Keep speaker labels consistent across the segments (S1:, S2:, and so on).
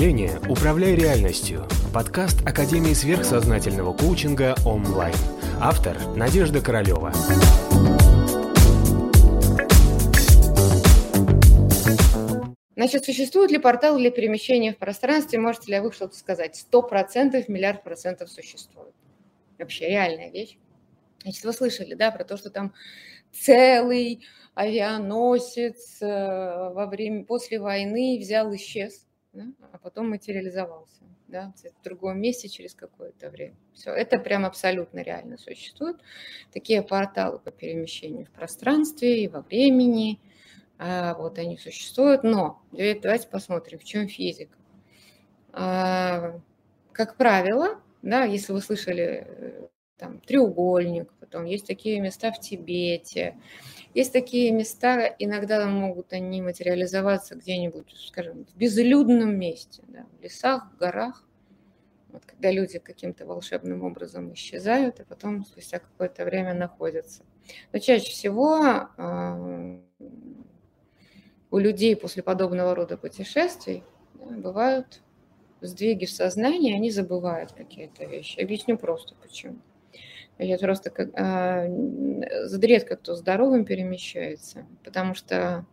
S1: мышления «Управляй реальностью» – подкаст Академии сверхсознательного коучинга онлайн. Автор – Надежда Королева.
S2: Значит, существует ли портал для перемещения в пространстве? Можете ли вы что-то сказать? Сто процентов, миллиард процентов существует. Вообще реальная вещь. Значит, вы слышали, да, про то, что там целый авианосец э, во время, после войны взял, исчез, да, а потом материализовался да, в другом месте через какое-то время. Все, это прям абсолютно реально существует. Такие порталы по перемещению в пространстве и во времени, а, вот они существуют, но давайте посмотрим, в чем физика. А, как правило, да, если вы слышали э, там треугольник, потом есть такие места в Тибете, есть такие места, иногда могут они материализоваться где-нибудь, скажем, в безлюдном месте, да, в лесах, в горах, вот, когда люди каким-то волшебным образом исчезают, и потом спустя какое-то время находятся. Но чаще всего э, у людей после подобного рода путешествий да, бывают сдвиги в сознании, они забывают какие-то вещи. Объясню просто почему. Я просто как, а, редко кто здоровым перемещается, потому что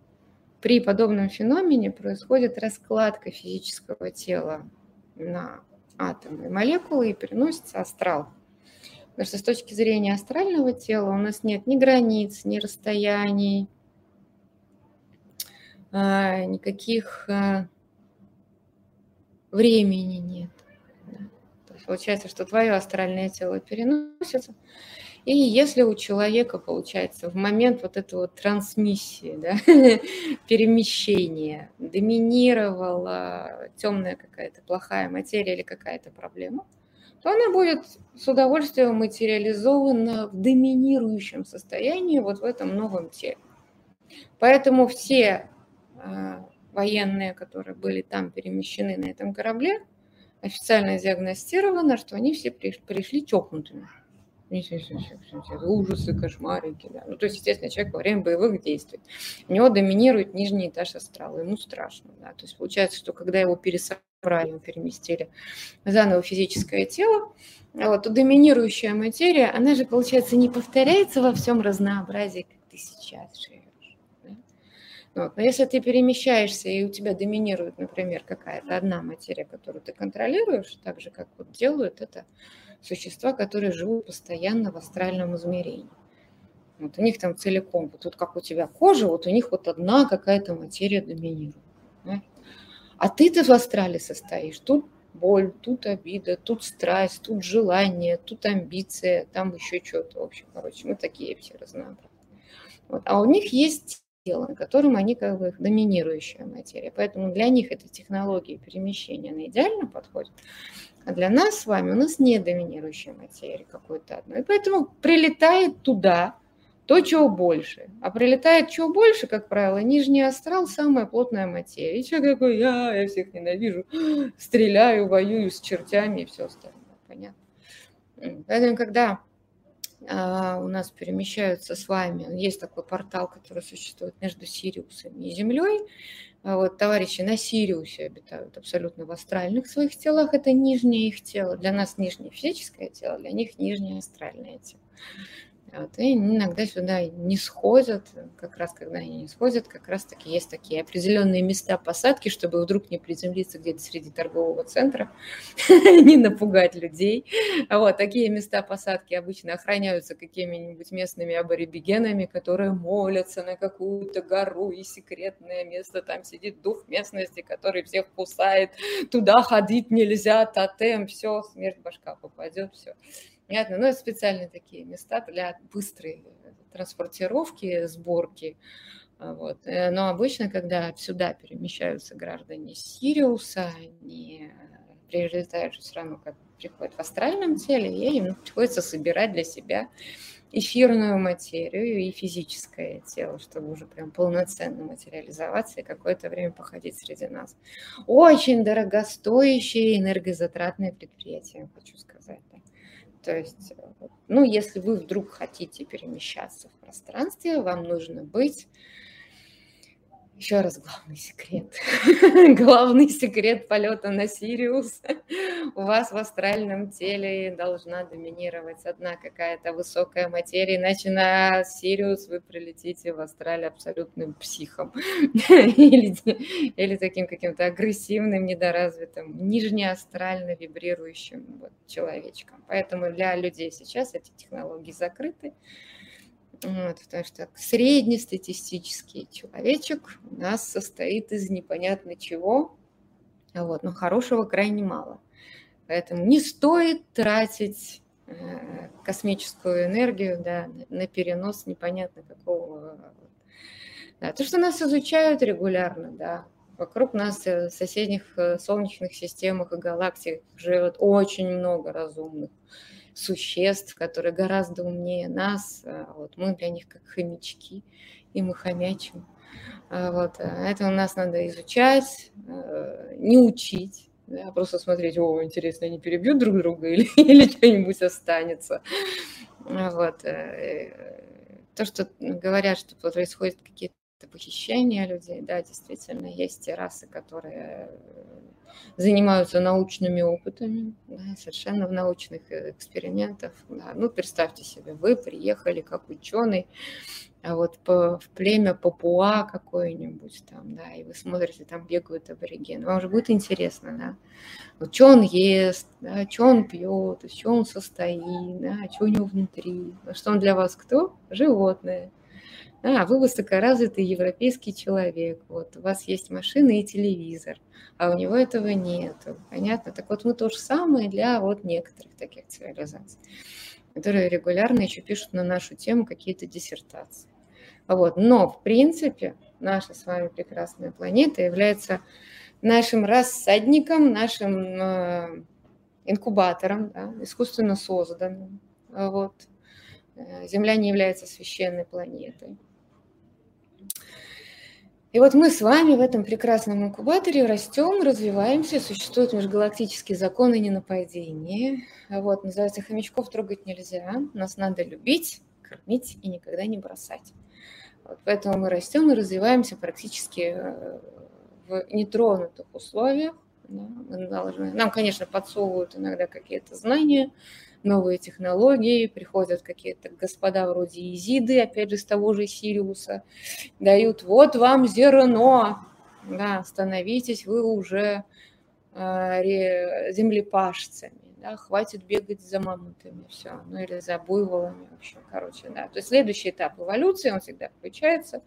S2: при подобном феномене происходит раскладка физического тела на атомы и молекулы и переносится астрал. Потому что с точки зрения астрального тела у нас нет ни границ, ни расстояний, а, никаких а, времени нет. Получается, что твое астральное тело переносится. И если у человека, получается, в момент вот этого трансмиссии, да, перемещения, доминировала темная какая-то плохая материя или какая-то проблема, то она будет с удовольствием материализована в доминирующем состоянии вот в этом новом теле. Поэтому все э, военные, которые были там перемещены на этом корабле, официально диагностировано, что они все пришли чокнутыми. Ужасы, кошмарики. Да. Ну, то есть, естественно, человек во время боевых действий. У него доминирует нижний этаж астрала, ему страшно. Да. То есть получается, что когда его пересобрали, его переместили заново физическое тело, вот, то доминирующая материя, она же, получается, не повторяется во всем разнообразии, как ты сейчас живешь. Вот. Но если ты перемещаешься, и у тебя доминирует, например, какая-то одна материя, которую ты контролируешь, так же, как вот делают это существа, которые живут постоянно в астральном измерении. Вот у них там целиком, вот, вот как у тебя кожа, вот у них вот одна какая-то материя доминирует. Да? А ты-то в астрале состоишь. Тут боль, тут обида, тут страсть, тут желание, тут амбиция, там еще что-то. В общем, короче, мы такие все разнообразные. Вот. А у них есть тело, на котором они как бы доминирующая материя. Поэтому для них эта технология перемещения, она идеально подходит. А для нас с вами у нас не доминирующая материя какой-то одной. И поэтому прилетает туда то, чего больше. А прилетает чего больше, как правило, нижний астрал – самая плотная материя. И человек такой, я, я всех ненавижу, стреляю, воюю с чертями и все остальное. Понятно? Поэтому, когда у нас перемещаются с вами. Есть такой портал, который существует между Сириусом и Землей. А вот товарищи на Сириусе обитают абсолютно в астральных своих телах. Это нижнее их тело. Для нас нижнее физическое тело, для них нижнее астральное тело. Вот, и иногда сюда не сходят, как раз когда они не сходят, как раз таки есть такие определенные места посадки, чтобы вдруг не приземлиться где-то среди торгового центра, не напугать людей. Вот, такие места посадки обычно охраняются какими-нибудь местными аборигенами, которые молятся на какую-то гору, и секретное место, там сидит дух местности, который всех кусает, туда ходить нельзя, тотем, все, смерть башка попадет, все. Понятно, но ну, это специальные такие места для быстрой транспортировки, сборки. А, вот. Э, но обычно, когда сюда перемещаются граждане Сириуса, они прилетают же все равно, как приходят в астральном теле, и им приходится собирать для себя эфирную материю и физическое тело, чтобы уже прям полноценно материализоваться и какое-то время походить среди нас. Очень дорогостоящее энергозатратное предприятие, хочу сказать. Да. То есть, ну, если вы вдруг хотите перемещаться в пространстве, вам нужно быть Еще раз главный секрет. главный секрет полета на Сириус. У вас в астральном теле должна доминировать одна какая-то высокая материя, иначе на Сириус вы прилетите в астрале абсолютным психом или, или таким каким-то агрессивным, недоразвитым, нижнеастрально вибрирующим вот, человечком. Поэтому для людей сейчас эти технологии закрыты. Вот, потому что среднестатистический человечек у нас состоит из непонятно чего, вот, но хорошего крайне мало. Поэтому не стоит тратить э, космическую энергию да, на перенос непонятно какого. Да, то, что нас изучают регулярно, да, вокруг нас э, в соседних э, солнечных системах и галактиках живет очень много разумных существ, которые гораздо умнее нас. А вот мы для них как хомячки, и мы хомячим. А вот. А это у нас надо изучать, э, не учить, да, просто смотреть, о, интересно, они перебьют друг друга или, или что-нибудь останется. Вот. Э, то, что говорят, что происходят какие-то похищения людей, да, действительно, есть те расы, которые занимаются научными опытами, да, совершенно в научных э, экспериментах. Да. Ну, представьте себе, вы приехали как ученый а вот по, в племя Папуа какое-нибудь там, да, и вы смотрите, там бегают аборигены. Вам же будет интересно, да, вот что он ест, да, что он пьет, из чего он состоит, да, что у него внутри, что он для вас кто? Животное. А, вы высокоразвитый европейский человек, вот, у вас есть машина и телевизор, а у него этого нет. Понятно? Так вот мы то же самое для вот некоторых таких цивилизаций, которые регулярно еще пишут на нашу тему какие-то диссертации. Вот. Но, в принципе, наша с вами прекрасная планета является нашим рассадником, нашим э, инкубатором, да, искусственно созданным. Вот. Э, Земля не является священной планетой. И вот мы с вами в этом прекрасном инкубаторе растем, развиваемся, существуют межгалактические законы ненападения. Вот, называется, хомячков трогать нельзя, нас надо любить, кормить и никогда не бросать. Вот, поэтому мы растем и развиваемся практически э, в нетронутых условиях. Да, мы должны, нам, конечно, подсовывают иногда какие-то знания, новые технологии, приходят какие-то господа вроде Изиды, опять же, с того же Сириуса, дают, вот вам зерно, да, становитесь вы уже э, землепашцами, да, хватит бегать за мамонтами, все, ну или за буйволами, вообще, короче, да. То есть следующий этап эволюции, он всегда включается,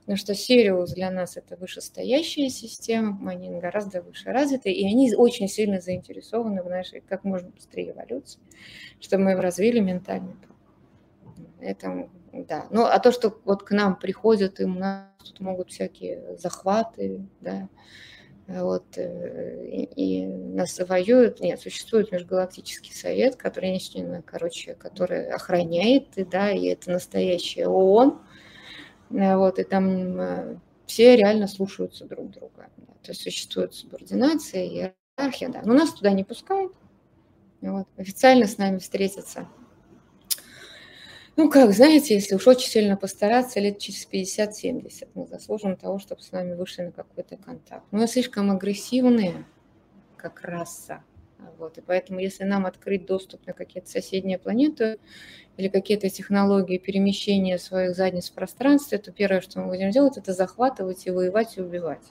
S2: потому что Сириус для нас это вышестоящая система, они гораздо выше развиты, и они очень сильно заинтересованы в нашей как можно быстрее эволюции, чтобы мы развили ментальный Это, да. Ну, а то, что вот к нам приходят, и у нас тут могут всякие захваты, да, вот, э, и, и нас воюют. Нет, существует межгалактический совет, который, короче, который охраняет, и, да, и это настоящая ООН, вот, и там э, все реально слушаются друг друга. То есть существует субординация, иерархия, да. Но нас туда не пускают. Вот. Официально с нами встретиться. Ну, как, знаете, если уж очень сильно постараться, лет через 50-70 мы заслужим того, чтобы с нами вышли на какой-то контакт. Мы слишком агрессивные, как раса. Вот, и поэтому, если нам открыть доступ на какие-то соседние планеты или какие-то технологии перемещения своих задниц в пространстве, то первое, что мы будем делать, это захватывать и воевать и убивать.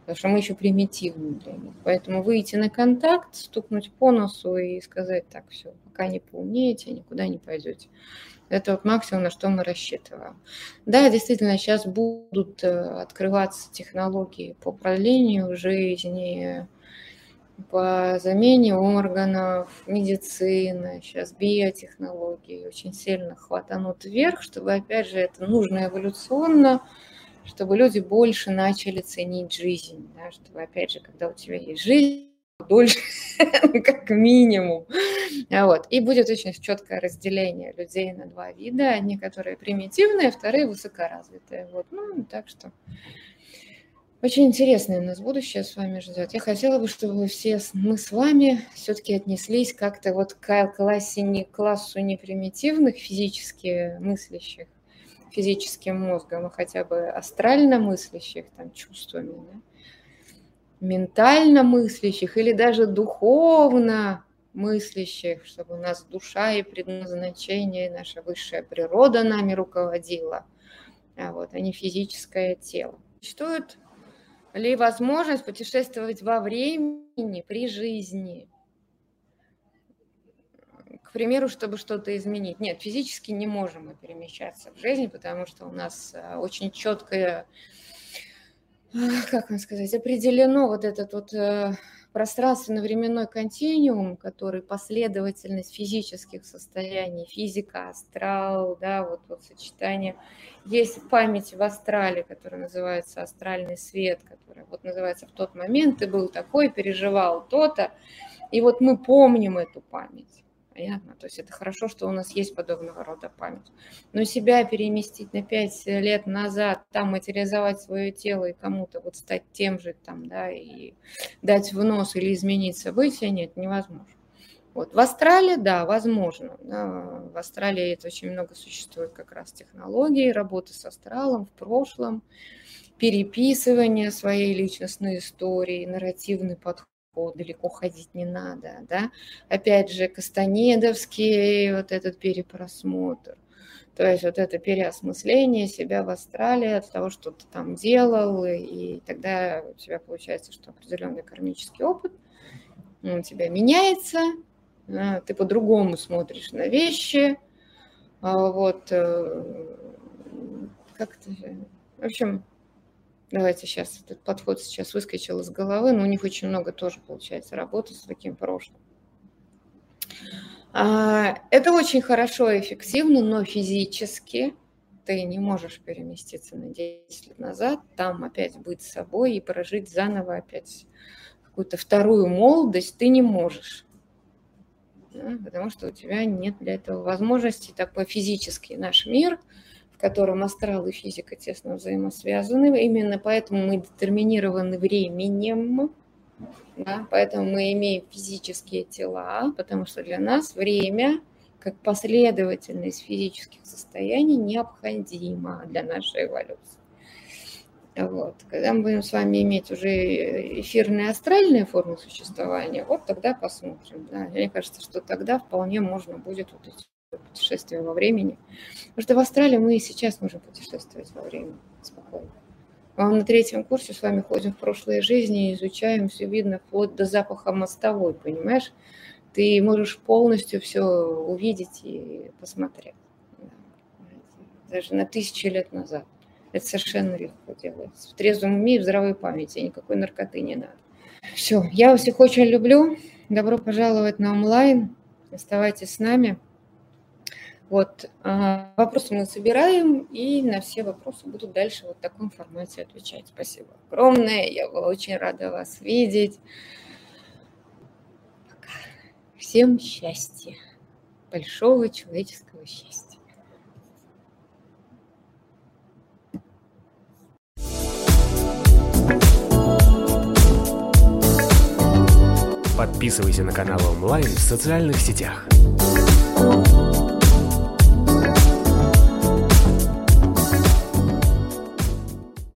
S2: Потому что мы еще примитивны для них. Поэтому выйти на контакт, стукнуть по носу и сказать, так, все, пока не поумнеете, никуда не пойдете. Это вот максимум, на что мы рассчитываем. Да, действительно, сейчас будут э, открываться технологии по продлению жизни, по замене органов, медицина, сейчас биотехнологии очень сильно хватанут вверх, чтобы, опять же, это нужно эволюционно, чтобы люди больше начали ценить жизнь, да, чтобы, опять же, когда у тебя есть жизнь, дольше, как минимум. Вот. И будет очень четкое разделение людей на два вида. Одни, которые примитивные, вторые высокоразвитые. Вот. Ну, так что очень интересное у нас будущее с вами ждет. Я хотела бы, чтобы все мы с вами все-таки отнеслись как-то вот к классе, не, классу не примитивных физически мыслящих, физическим мозгом, а хотя бы астрально мыслящих, там, чувствами, да? ментально мыслящих или даже духовно мыслящих, чтобы у нас душа и предназначение, наша высшая природа нами руководила, а вот, а не физическое тело. Существует ли возможность путешествовать во времени при жизни? К примеру, чтобы что-то изменить. Нет, физически не можем мы перемещаться в жизни, потому что у нас а, очень четкое, как вам сказать, определено вот этот вот э, пространственно-временной континуум, который последовательность физических состояний, физика, астрал, да, вот, вот сочетание. Есть память в астрале, которая называется астральный свет, который вот называется в тот момент ты был такой, переживал то-то, и вот мы помним эту память. Понятно? То есть это хорошо, что у нас есть подобного рода память. Но себя переместить на пять лет назад, там материализовать свое тело и кому-то вот стать тем же там, да, и дать в нос или изменить события, нет, невозможно. Вот. В Австралии, да, возможно. Да, в Австралии это очень много существует как раз технологий, работы с астралом в прошлом, переписывание своей личностной истории, нарративный подход далеко ходить не надо, да. Опять же, Кастанедовский вот этот перепросмотр. То есть вот это переосмысление себя в Австралии от того, что ты там делал, и тогда у тебя получается, что определенный кармический опыт, у тебя меняется, ты по-другому смотришь на вещи, а вот э, как-то, в общем, Давайте сейчас, этот подход сейчас выскочил из головы, но у них очень много тоже получается работы с таким прошлым. А, это очень хорошо и эффективно, но физически ты не можешь переместиться на 10 лет назад, там опять быть собой и прожить заново опять какую-то вторую молодость ты не можешь. Да, потому что у тебя нет для этого возможности. Такой физический наш мир – в котором астрал и физика тесно взаимосвязаны. Именно поэтому мы детерминированы временем, да, поэтому мы имеем физические тела, потому что для нас время как последовательность физических состояний необходима для нашей эволюции. Вот. Когда мы будем с вами иметь уже эфирные астральные формы существования, вот тогда посмотрим. Да. Мне кажется, что тогда вполне можно будет вот эти путешествия во времени. Потому что в Австралии мы и сейчас можем путешествовать во времени спокойно. Мы на третьем курсе с вами ходим в прошлые жизни и изучаем, все видно, вплоть до запаха мостовой, понимаешь? Ты можешь полностью все увидеть и посмотреть. Даже на тысячи лет назад. Это совершенно легко делается. В трезвом уме и в здравой памяти. Никакой наркоты не надо. Все, я вас всех очень люблю. Добро пожаловать на онлайн. Оставайтесь с нами. Вот, а, вопросы мы собираем, и на все вопросы будут дальше вот в таком формате отвечать. Спасибо огромное, я была очень рада вас видеть. Пока. Всем счастья, большого человеческого счастья.
S1: Подписывайся на канал онлайн в социальных сетях.